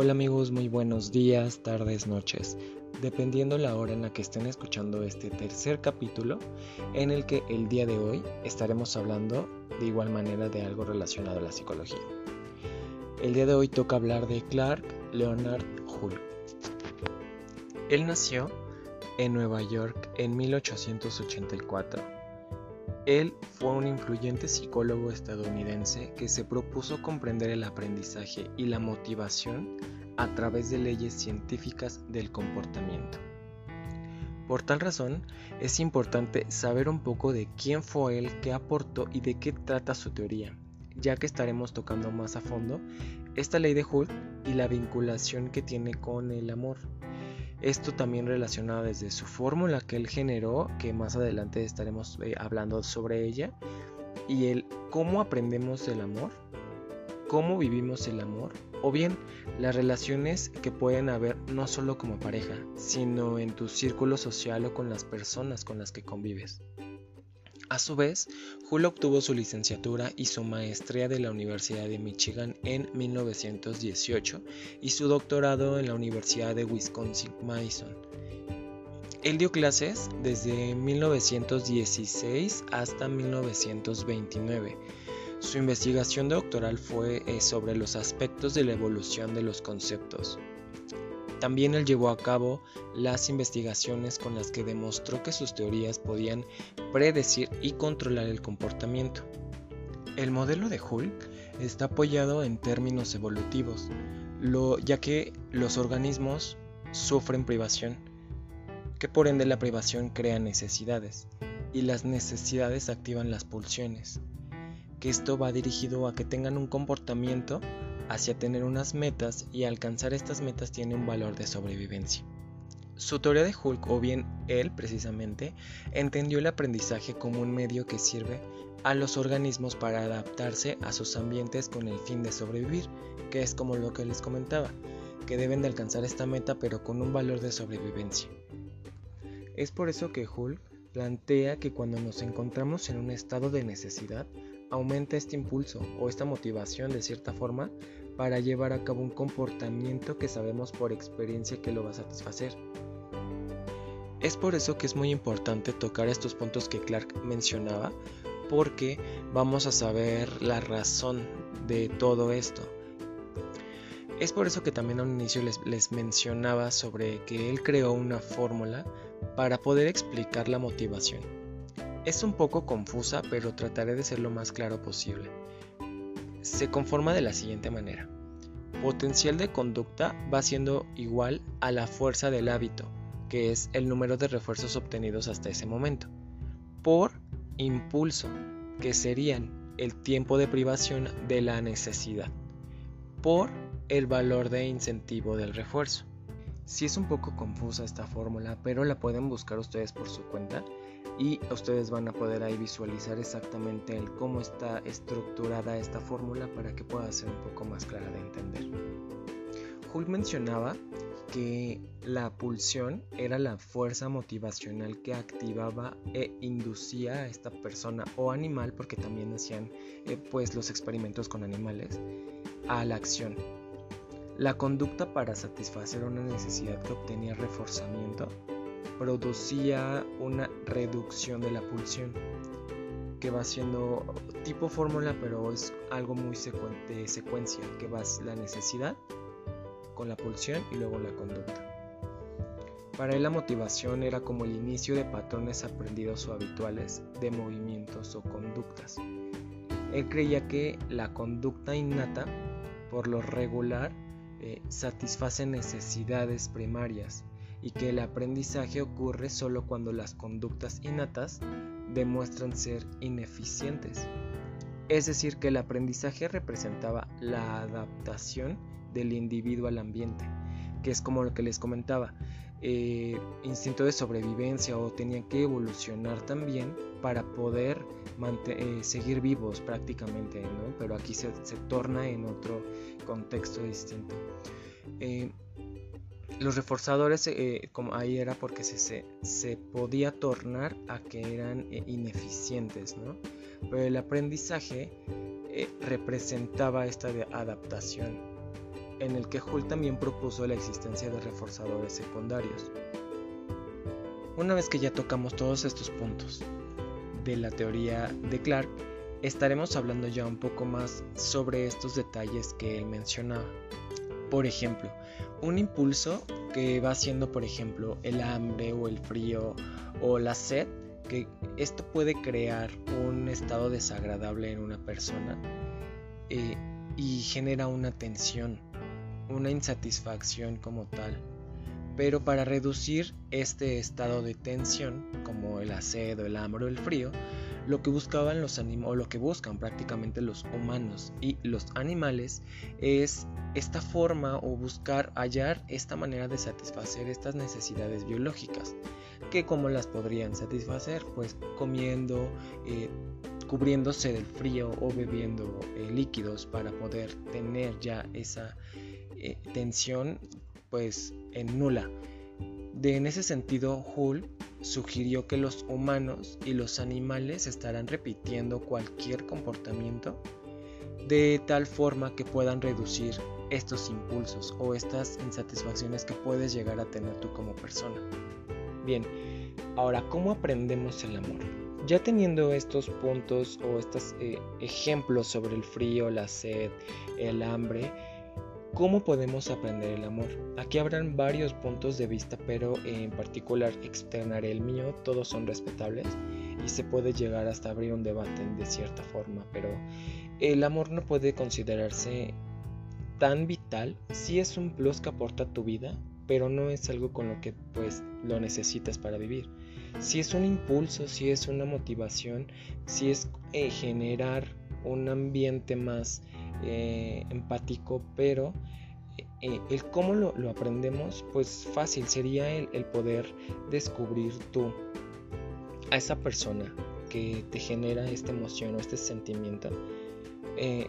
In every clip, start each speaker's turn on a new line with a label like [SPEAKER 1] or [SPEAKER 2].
[SPEAKER 1] Hola amigos, muy buenos días, tardes, noches, dependiendo la hora en la que estén escuchando este tercer capítulo, en el que el día de hoy estaremos hablando de igual manera de algo relacionado a la psicología. El día de hoy toca hablar de Clark Leonard Hull. Él nació en Nueva York en 1884 él fue un influyente psicólogo estadounidense que se propuso comprender el aprendizaje y la motivación a través de leyes científicas del comportamiento. Por tal razón, es importante saber un poco de quién fue él, qué aportó y de qué trata su teoría, ya que estaremos tocando más a fondo esta ley de Hull y la vinculación que tiene con el amor. Esto también relacionado desde su fórmula que él generó, que más adelante estaremos eh, hablando sobre ella, y el cómo aprendemos el amor, cómo vivimos el amor, o bien las relaciones que pueden haber no solo como pareja, sino en tu círculo social o con las personas con las que convives. A su vez, Hull obtuvo su licenciatura y su maestría de la Universidad de Michigan en 1918 y su doctorado en la Universidad de Wisconsin-Madison. Él dio clases desde 1916 hasta 1929. Su investigación doctoral fue eh, sobre los aspectos de la evolución de los conceptos. También él llevó a cabo las investigaciones con las que demostró que sus teorías podían predecir y controlar el comportamiento. El modelo de Hull está apoyado en términos evolutivos, ya que los organismos sufren privación, que por ende la privación crea necesidades, y las necesidades activan las pulsiones, que esto va dirigido a que tengan un comportamiento hacia tener unas metas y alcanzar estas metas tiene un valor de sobrevivencia. Su teoría de Hulk, o bien él precisamente, entendió el aprendizaje como un medio que sirve a los organismos para adaptarse a sus ambientes con el fin de sobrevivir, que es como lo que les comentaba, que deben de alcanzar esta meta pero con un valor de sobrevivencia. Es por eso que Hulk plantea que cuando nos encontramos en un estado de necesidad, aumenta este impulso o esta motivación de cierta forma para llevar a cabo un comportamiento que sabemos por experiencia que lo va a satisfacer. Es por eso que es muy importante tocar estos puntos que Clark mencionaba, porque vamos a saber la razón de todo esto. Es por eso que también a un inicio les, les mencionaba sobre que él creó una fórmula para poder explicar la motivación. Es un poco confusa, pero trataré de ser lo más claro posible. Se conforma de la siguiente manera. Potencial de conducta va siendo igual a la fuerza del hábito, que es el número de refuerzos obtenidos hasta ese momento, por impulso, que serían el tiempo de privación de la necesidad, por el valor de incentivo del refuerzo. Si es un poco confusa esta fórmula, pero la pueden buscar ustedes por su cuenta y ustedes van a poder ahí visualizar exactamente el cómo está estructurada esta fórmula para que pueda ser un poco más clara de entender. Hull mencionaba que la pulsión era la fuerza motivacional que activaba e inducía a esta persona o animal, porque también hacían eh, pues los experimentos con animales, a la acción. La conducta para satisfacer una necesidad que obtenía reforzamiento producía una reducción de la pulsión que va siendo tipo fórmula pero es algo muy de secuencia que va la necesidad con la pulsión y luego la conducta. Para él la motivación era como el inicio de patrones aprendidos o habituales de movimientos o conductas. Él creía que la conducta innata por lo regular eh, satisface necesidades primarias y que el aprendizaje ocurre solo cuando las conductas innatas demuestran ser ineficientes. Es decir, que el aprendizaje representaba la adaptación del individuo al ambiente, que es como lo que les comentaba, eh, instinto de sobrevivencia o tenían que evolucionar también para poder eh, seguir vivos prácticamente, pero aquí se, torna en otro contexto distinto. Eh, los reforzadores, eh, ahí era porque se, podía tornar a que eran ineficientes, ¿no? Pero el aprendizaje representaba esta adaptación. En el que Hull también propuso la existencia de reforzadores secundarios. Una vez que ya tocamos todos estos puntos de la teoría de Clark, estaremos hablando ya un poco más sobre estos detalles que mencionaba. Por ejemplo, un impulso que va siendo, por ejemplo, el hambre o el frío o la sed, que esto puede crear un estado desagradable en una persona eh, y genera una tensión, una insatisfacción como tal. Pero para reducir este estado de tensión, como el sed o el hambre o el frío, lo que buscaban los animales, o lo que buscan prácticamente los humanos y los animales es esta forma o buscar hallar esta manera de satisfacer estas necesidades biológicas que como las podrían satisfacer pues comiendo eh, cubriéndose del frío o bebiendo eh, líquidos para poder tener ya esa eh, tensión pues en nula de en ese sentido Hull sugirió que los humanos y los animales estarán repitiendo cualquier comportamiento de tal forma que puedan reducir estos impulsos o estas insatisfacciones que puedes llegar a tener tú como persona. Bien, ahora, ¿cómo aprendemos el amor? Ya teniendo estos puntos o estos eh, ejemplos sobre el frío, la sed, el hambre, ¿Cómo podemos aprender el amor? Aquí habrán varios puntos de vista, pero en particular externaré el mío, todos son respetables y se puede llegar hasta abrir un debate de cierta forma, pero el amor no puede considerarse tan vital, si es un plus que aporta a tu vida, pero no es algo con lo que pues lo necesitas para vivir. Si es un impulso, si es una motivación, si es eh, generar un ambiente más eh, empático, pero eh, el cómo lo, aprendemos, pues fácil sería el, poder descubrir tú a esa persona que te genera esta emoción o este sentimiento. Eh,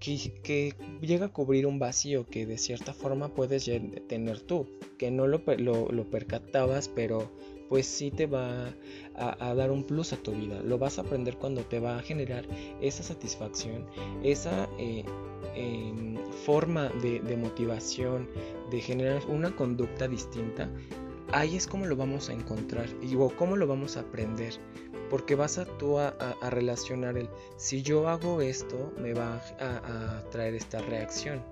[SPEAKER 1] que, llega a cubrir un vacío que de cierta forma puedes tener tú, que no lo, lo percatabas, pero pues sí te va a, dar un plus a tu vida. Lo vas a aprender cuando te va a generar esa satisfacción, esa eh, em, forma de, motivación, de generar una conducta distinta. Ahí es como lo vamos a encontrar y o cómo lo vamos a aprender. Porque vas a tú a, relacionar el si yo hago esto me va a, traer esta reacción.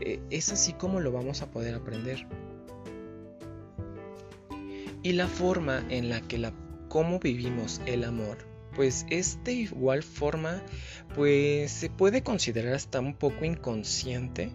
[SPEAKER 1] Eh, es así como lo vamos a poder aprender y la forma en la que la cómo vivimos el amor pues es igual forma pues se puede considerar hasta un poco inconsciente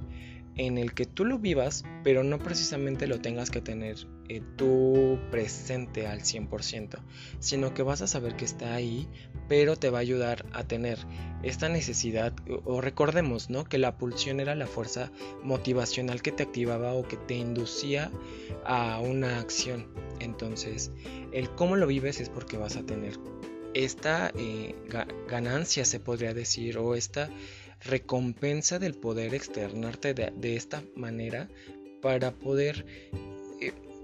[SPEAKER 1] en el que tú lo vivas, pero no precisamente lo tengas que tener eh, tú presente al 100%, sino que vas a saber que está ahí, pero te va a ayudar a tener esta necesidad, o, recordemos, ¿no? Que la pulsión era la fuerza motivacional que te activaba o que te inducía a una acción. Entonces, el cómo lo vives es porque vas a tener esta eh, ganancia, se podría decir, o esta recompensa del poder externarte de, esta manera para poder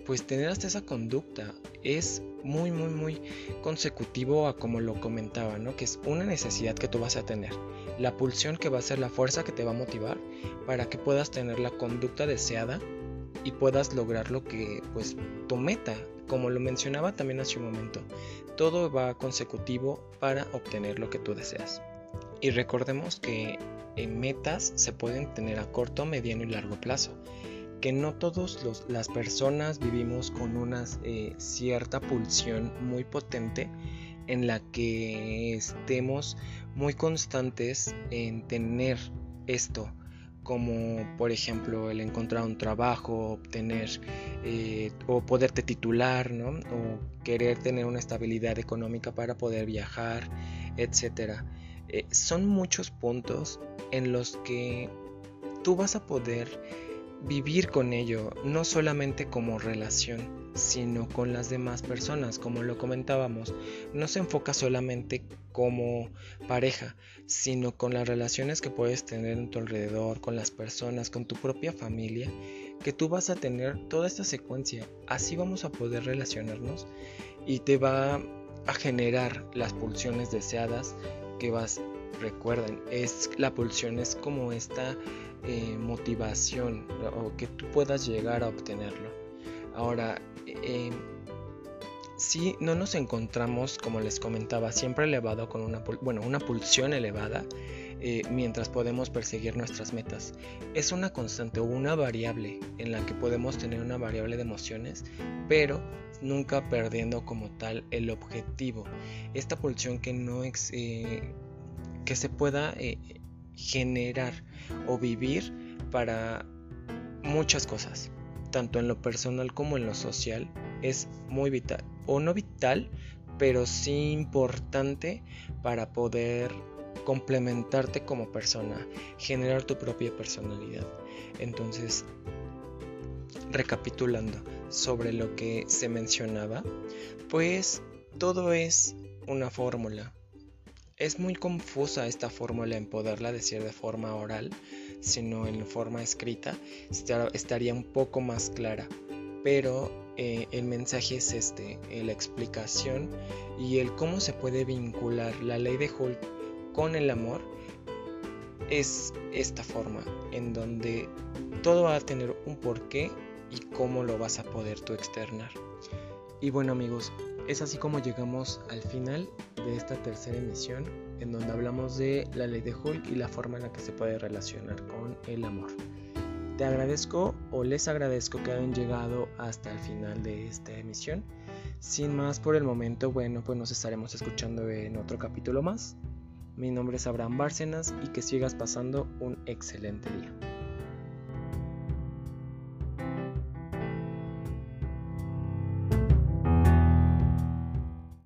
[SPEAKER 1] pues tener hasta esa conducta es muy muy muy consecutivo a como lo comentaba no que es una necesidad que tú vas a tener la pulsión que va a ser la fuerza que te va a motivar para que puedas tener la conducta deseada y puedas lograr lo que pues tu meta. Como lo mencionaba también hace un momento todo va consecutivo para obtener lo que tú deseas. Y recordemos que en metas se pueden tener a corto, mediano y largo plazo. Que no todas las personas vivimos con una eh, cierta pulsión muy potente en la que estemos muy constantes en tener esto como por ejemplo el encontrar un trabajo, obtener eh, o poderte titular, ¿no? o querer tener una estabilidad económica para poder viajar, etcétera. Eh, son muchos puntos en los que tú vas a poder vivir con ello, no solamente como relación, sino con las demás personas, como lo comentábamos. No se enfoca solamente como pareja, sino con las relaciones que puedes tener en tu alrededor, con las personas, con tu propia familia, que tú vas a tener toda esta secuencia. Así vamos a poder relacionarnos y te va a generar las pulsiones deseadas que vas recuerden, es la pulsión es como esta eh, motivación o que tú puedas llegar a obtenerlo. Ahora, eh, si no nos encontramos, como les comentaba, siempre elevado con una, bueno, una pulsión elevada, eh, mientras podemos perseguir nuestras metas. Es una constante o una variable en la que podemos tener una variable de emociones, pero nunca perdiendo como tal el objetivo. Esta pulsión que no eh, que se pueda eh, generar o vivir para muchas cosas, tanto en lo personal como en lo social, es muy vital, o no vital, pero sí importante para poder complementarte como persona, generar tu propia personalidad. Entonces, recapitulando sobre lo que se mencionaba, pues todo es una fórmula. Es muy confusa esta fórmula en poderla decir de forma oral, sino en forma escrita estaría un poco más clara. Pero eh, el mensaje es este, eh, la explicación y el cómo se puede vincular la ley de Hulk con el amor es esta forma en donde todo va a tener un porqué y cómo lo vas a poder tú externar. Y bueno amigos, es así como llegamos al final de esta tercera emisión en donde hablamos de la ley de Hulk y la forma en la que se puede relacionar con el amor. Te agradezco o les agradezco que hayan llegado hasta el final de esta emisión. Sin más por el momento, bueno, pues nos estaremos escuchando en otro capítulo más. Mi nombre es Abraham Bárcenas y que sigas pasando un excelente día.